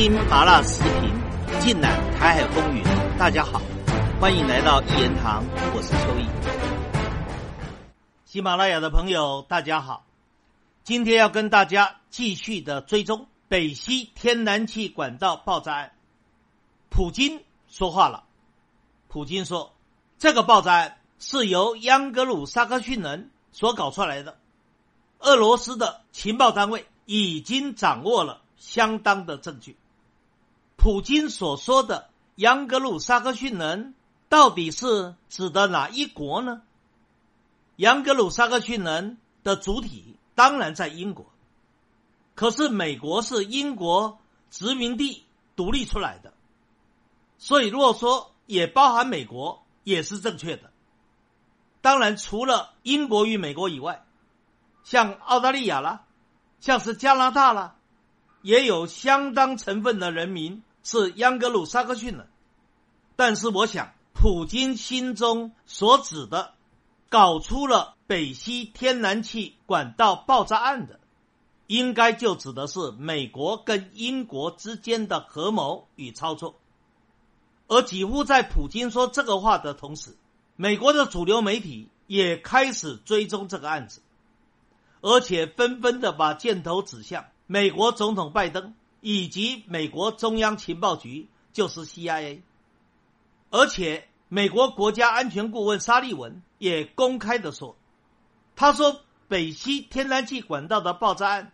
听麻辣时评，尽览台海风云。大家好，欢迎来到一言堂，我是秋意。喜马拉雅的朋友，大家好，今天要跟大家继续的追踪北溪天然气管道爆炸案。普京说话了，普京说，这个爆炸案是由央格鲁萨克逊人所搞出来的，俄罗斯的情报单位已经掌握了。相当的证据。普京所说的扬格鲁萨克逊人到底是指的哪一国呢？扬格鲁萨克逊人的主体当然在英国，可是美国是英国殖民地独立出来的，所以如果说也包含美国也是正确的。当然，除了英国与美国以外，像澳大利亚啦，像是加拿大啦。也有相当成分的人民是央格鲁萨克逊人，但是我想，普京心中所指的搞出了北溪天然气管道爆炸案的，应该就指的是美国跟英国之间的合谋与操作。而几乎在普京说这个话的同时，美国的主流媒体也开始追踪这个案子，而且纷纷的把箭头指向。美国总统拜登以及美国中央情报局就是 CIA，而且美国国家安全顾问沙利文也公开的说，他说北溪天然气管道的爆炸案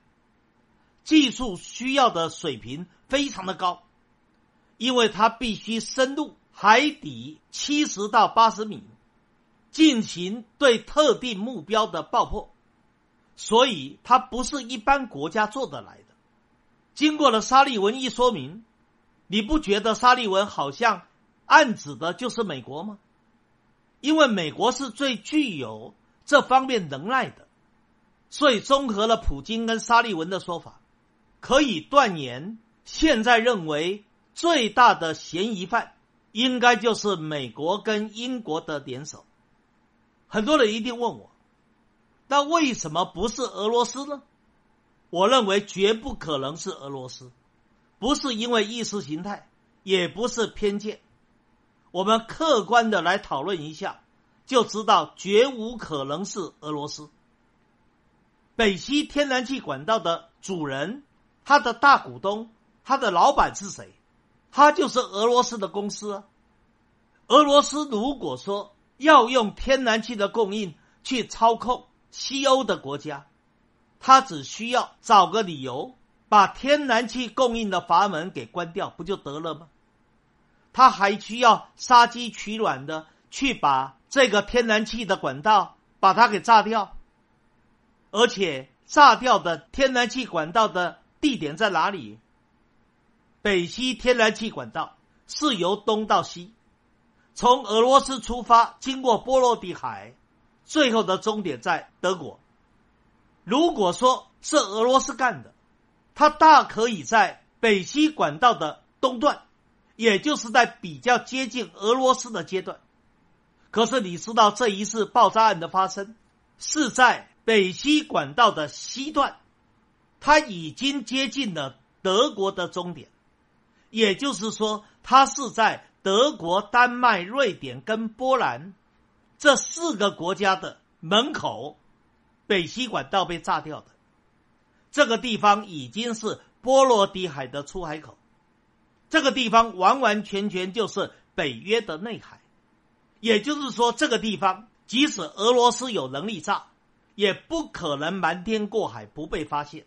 技术需要的水平非常的高，因为它必须深入海底七十到八十米，进行对特定目标的爆破。所以，它不是一般国家做得来的。经过了沙利文一说明，你不觉得沙利文好像暗指的就是美国吗？因为美国是最具有这方面能耐的，所以综合了普京跟沙利文的说法，可以断言，现在认为最大的嫌疑犯应该就是美国跟英国的联手。很多人一定问我。那为什么不是俄罗斯呢？我认为绝不可能是俄罗斯，不是因为意识形态，也不是偏见。我们客观的来讨论一下，就知道绝无可能是俄罗斯。北溪天然气管道的主人，他的大股东，他的老板是谁？他就是俄罗斯的公司啊。俄罗斯如果说要用天然气的供应去操控。西欧的国家，他只需要找个理由把天然气供应的阀门给关掉，不就得了吗？他还需要杀鸡取卵的去把这个天然气的管道把它给炸掉，而且炸掉的天然气管道的地点在哪里？北溪天然气管道是由东到西，从俄罗斯出发，经过波罗的海。最后的终点在德国。如果说是俄罗斯干的，他大可以在北溪管道的东段，也就是在比较接近俄罗斯的阶段。可是你知道这一次爆炸案的发生是在北溪管道的西段，它已经接近了德国的终点，也就是说，它是在德国、丹麦、瑞典跟波兰。这四个国家的门口，北溪管道被炸掉的。这个地方已经是波罗的海的出海口，这个地方完完全全就是北约的内海，也就是说，这个地方即使俄罗斯有能力炸，也不可能瞒天过海不被发现，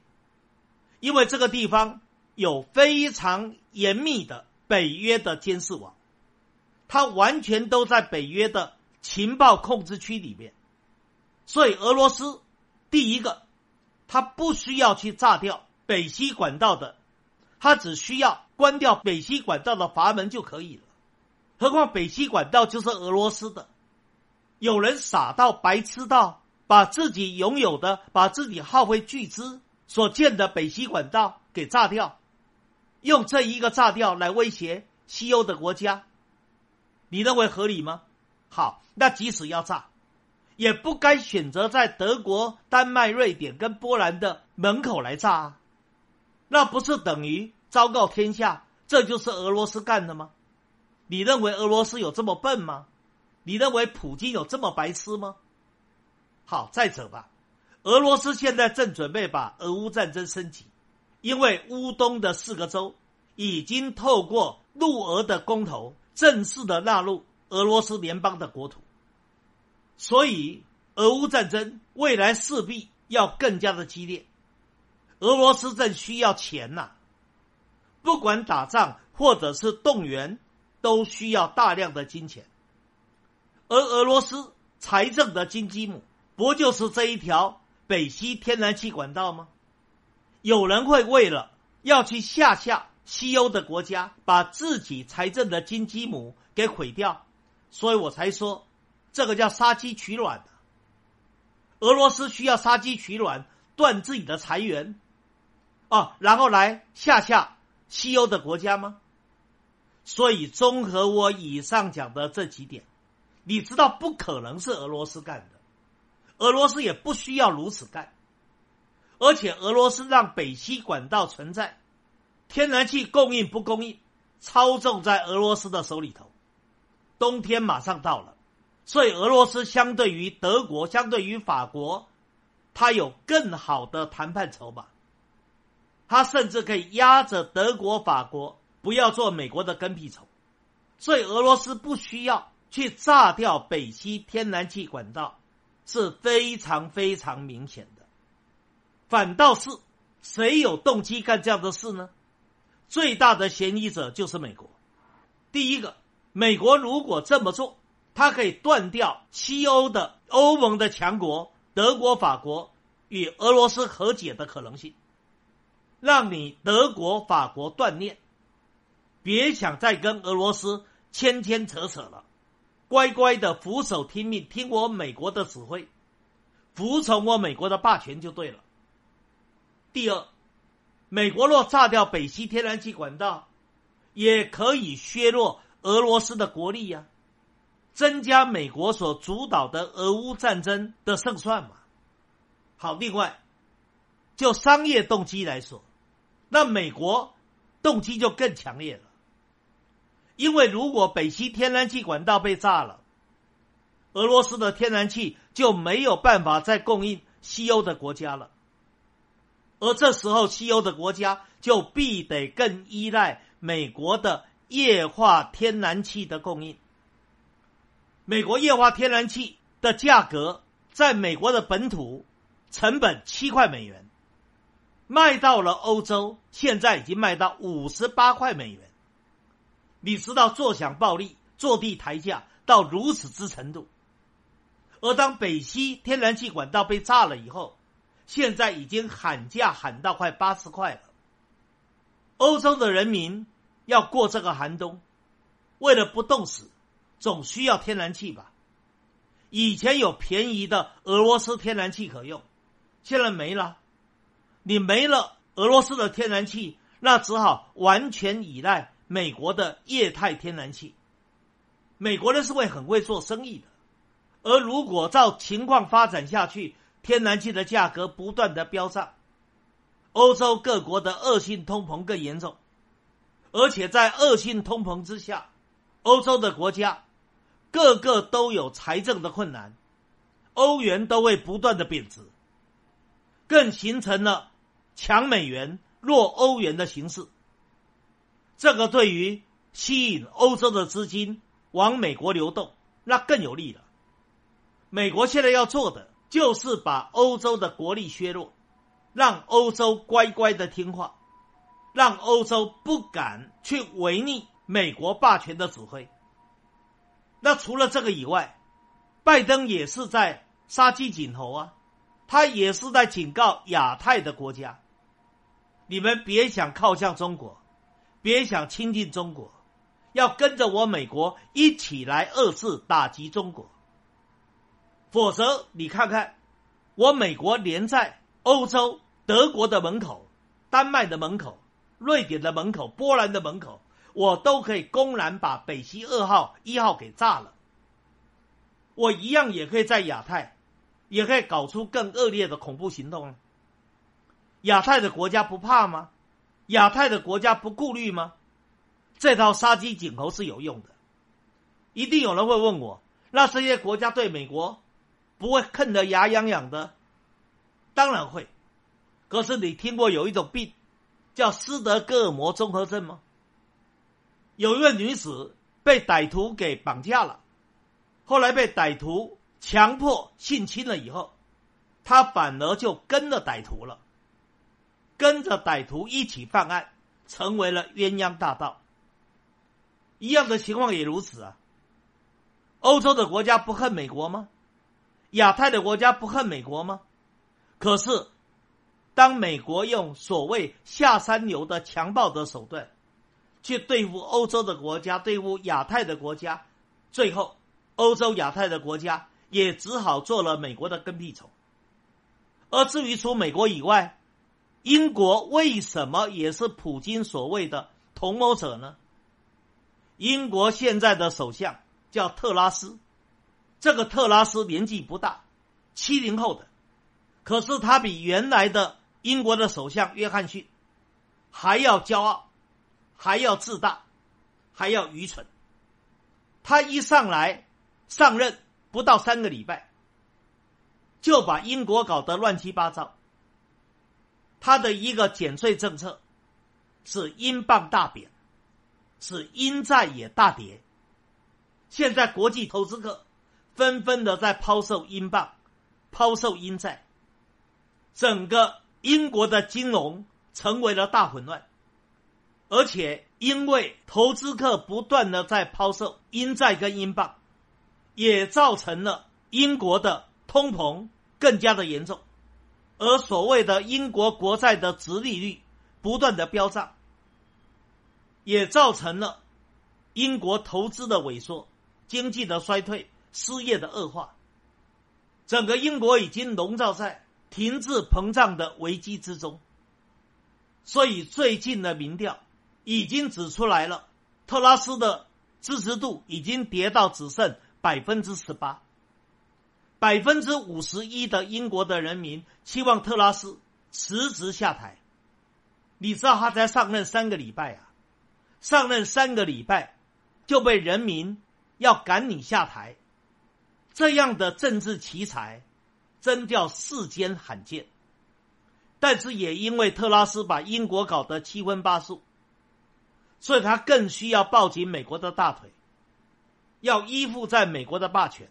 因为这个地方有非常严密的北约的监视网，它完全都在北约的。情报控制区里面，所以俄罗斯第一个，他不需要去炸掉北溪管道的，他只需要关掉北溪管道的阀门就可以了。何况北溪管道就是俄罗斯的，有人傻到白痴到把自己拥有的、把自己耗费巨资所建的北溪管道给炸掉，用这一个炸掉来威胁西欧的国家，你认为合理吗？好，那即使要炸，也不该选择在德国、丹麦、瑞典跟波兰的门口来炸啊！那不是等于昭告天下，这就是俄罗斯干的吗？你认为俄罗斯有这么笨吗？你认为普京有这么白痴吗？好，再者吧，俄罗斯现在正准备把俄乌战争升级，因为乌东的四个州已经透过入俄的公投，正式的纳入俄罗斯联邦的国土，所以俄乌战争未来势必要更加的激烈。俄罗斯正需要钱呐，不管打仗或者是动员，都需要大量的金钱。而俄罗斯财政的金鸡母，不就是这一条北溪天然气管道吗？有人会为了要去吓吓西欧的国家，把自己财政的金鸡母给毁掉，所以我才说这个叫杀鸡取卵。俄罗斯需要杀鸡取卵，断自己的财源。哦，然后来吓吓西欧的国家吗？所以综合我以上讲的这几点，你知道不可能是俄罗斯干的，俄罗斯也不需要如此干，而且俄罗斯让北溪管道存在，天然气供应不供应，操纵在俄罗斯的手里头。冬天马上到了，所以俄罗斯相对于德国，相对于法国，它有更好的谈判筹码。他甚至可以压着德国、法国不要做美国的跟屁虫，所以俄罗斯不需要去炸掉北溪天然气管道，是非常非常明显的。反倒是谁有动机干这样的事呢？最大的嫌疑者就是美国。第一个，美国如果这么做，它可以断掉西欧的欧盟的强国德国、法国与俄罗斯和解的可能性。让你德国、法国断念，别想再跟俄罗斯牵牵扯扯了，乖乖的俯首听命，听我美国的指挥，服从我美国的霸权就对了。第二，美国若炸掉北溪天然气管道，也可以削弱俄罗斯的国力呀，增加美国所主导的俄乌战争的胜算嘛。好，另外，就商业动机来说。那美国动机就更强烈了，因为如果北溪天然气管道被炸了，俄罗斯的天然气就没有办法再供应西欧的国家了，而这时候西欧的国家就必得更依赖美国的液化天然气的供应。美国液化天然气的价格在美国的本土成本七块美元。卖到了欧洲，现在已经卖到五十八块美元。你知道坐享暴利、坐地抬价到如此之程度。而当北溪天然气管道被炸了以后，现在已经喊价喊到快八十块了。欧洲的人民要过这个寒冬，为了不冻死，总需要天然气吧？以前有便宜的俄罗斯天然气可用，现在没了。你没了俄罗斯的天然气，那只好完全依赖美国的液态天然气。美国人是会很会做生意的，而如果照情况发展下去，天然气的价格不断的飙涨，欧洲各国的恶性通膨更严重，而且在恶性通膨之下，欧洲的国家个个都有财政的困难，欧元都会不断的贬值，更形成了。强美元、弱欧元的形式，这个对于吸引欧洲的资金往美国流动，那更有利了。美国现在要做的就是把欧洲的国力削弱，让欧洲乖乖的听话，让欧洲不敢去违逆美国霸权的指挥。那除了这个以外，拜登也是在杀鸡儆猴啊，他也是在警告亚太的国家。你们别想靠向中国，别想亲近中国，要跟着我美国一起来遏制打击中国。否则，你看看，我美国连在欧洲德国的门口、丹麦的门口、瑞典的门口、波兰的门口，我都可以公然把北溪二号、一号给炸了。我一样也可以在亚太，也可以搞出更恶劣的恐怖行动。亚太的国家不怕吗？亚太的国家不顾虑吗？这套杀鸡儆猴是有用的。一定有人会问我：那这些国家对美国不会恨得牙痒痒的？当然会。可是你听过有一种病叫斯德哥尔摩综合症吗？有一位女子被歹徒给绑架了，后来被歹徒强迫性侵了以后，她反而就跟了歹徒了，跟着歹徒一起犯案，成为了鸳鸯大盗。一样的情况也如此啊。欧洲的国家不恨美国吗？亚太的国家不恨美国吗？可是，当美国用所谓下三流的强暴的手段去对付欧洲的国家、对付亚太的国家，最后欧洲、亚太的国家也只好做了美国的跟屁虫。而至于除美国以外，英国为什么也是普京所谓的同谋者呢？英国现在的首相。叫特拉斯，这个特拉斯年纪不大，七零后的，可是他比原来的英国的首相约翰逊还要骄傲，还要自大，还要愚蠢。他一上来上任不到三个礼拜，就把英国搞得乱七八糟。他的一个减税政策是英镑大贬，是英债也大跌。现在国际投资客纷纷的在抛售英镑、抛售英债，整个英国的金融成为了大混乱，而且因为投资客不断的在抛售英债跟英镑，也造成了英国的通膨更加的严重，而所谓的英国国债的值利率不断的飙涨，也造成了英国投资的萎缩。经济的衰退、失业的恶化，整个英国已经笼罩在停滞膨胀的危机之中。所以最近的民调已经指出来了，特拉斯的支持度已经跌到只剩百分之十八，百分之五十一的英国的人民希望特拉斯辞职下台。你知道他才上任三个礼拜啊，上任三个礼拜就被人民。要赶你下台，这样的政治奇才，真叫世间罕见。但是也因为特拉斯把英国搞得七荤八素，所以他更需要抱紧美国的大腿，要依附在美国的霸权，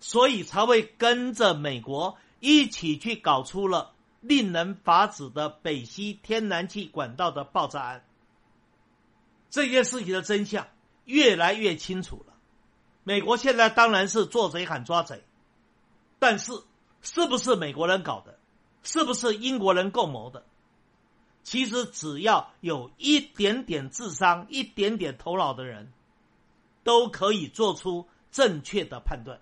所以才会跟着美国一起去搞出了令人发指的北溪天然气管道的爆炸案。这件事情的真相。越来越清楚了，美国现在当然是做贼喊抓贼，但是是不是美国人搞的，是不是英国人共谋的？其实只要有一点点智商、一点点头脑的人，都可以做出正确的判断。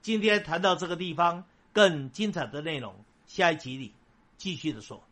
今天谈到这个地方，更精彩的内容，下一集里继续的说。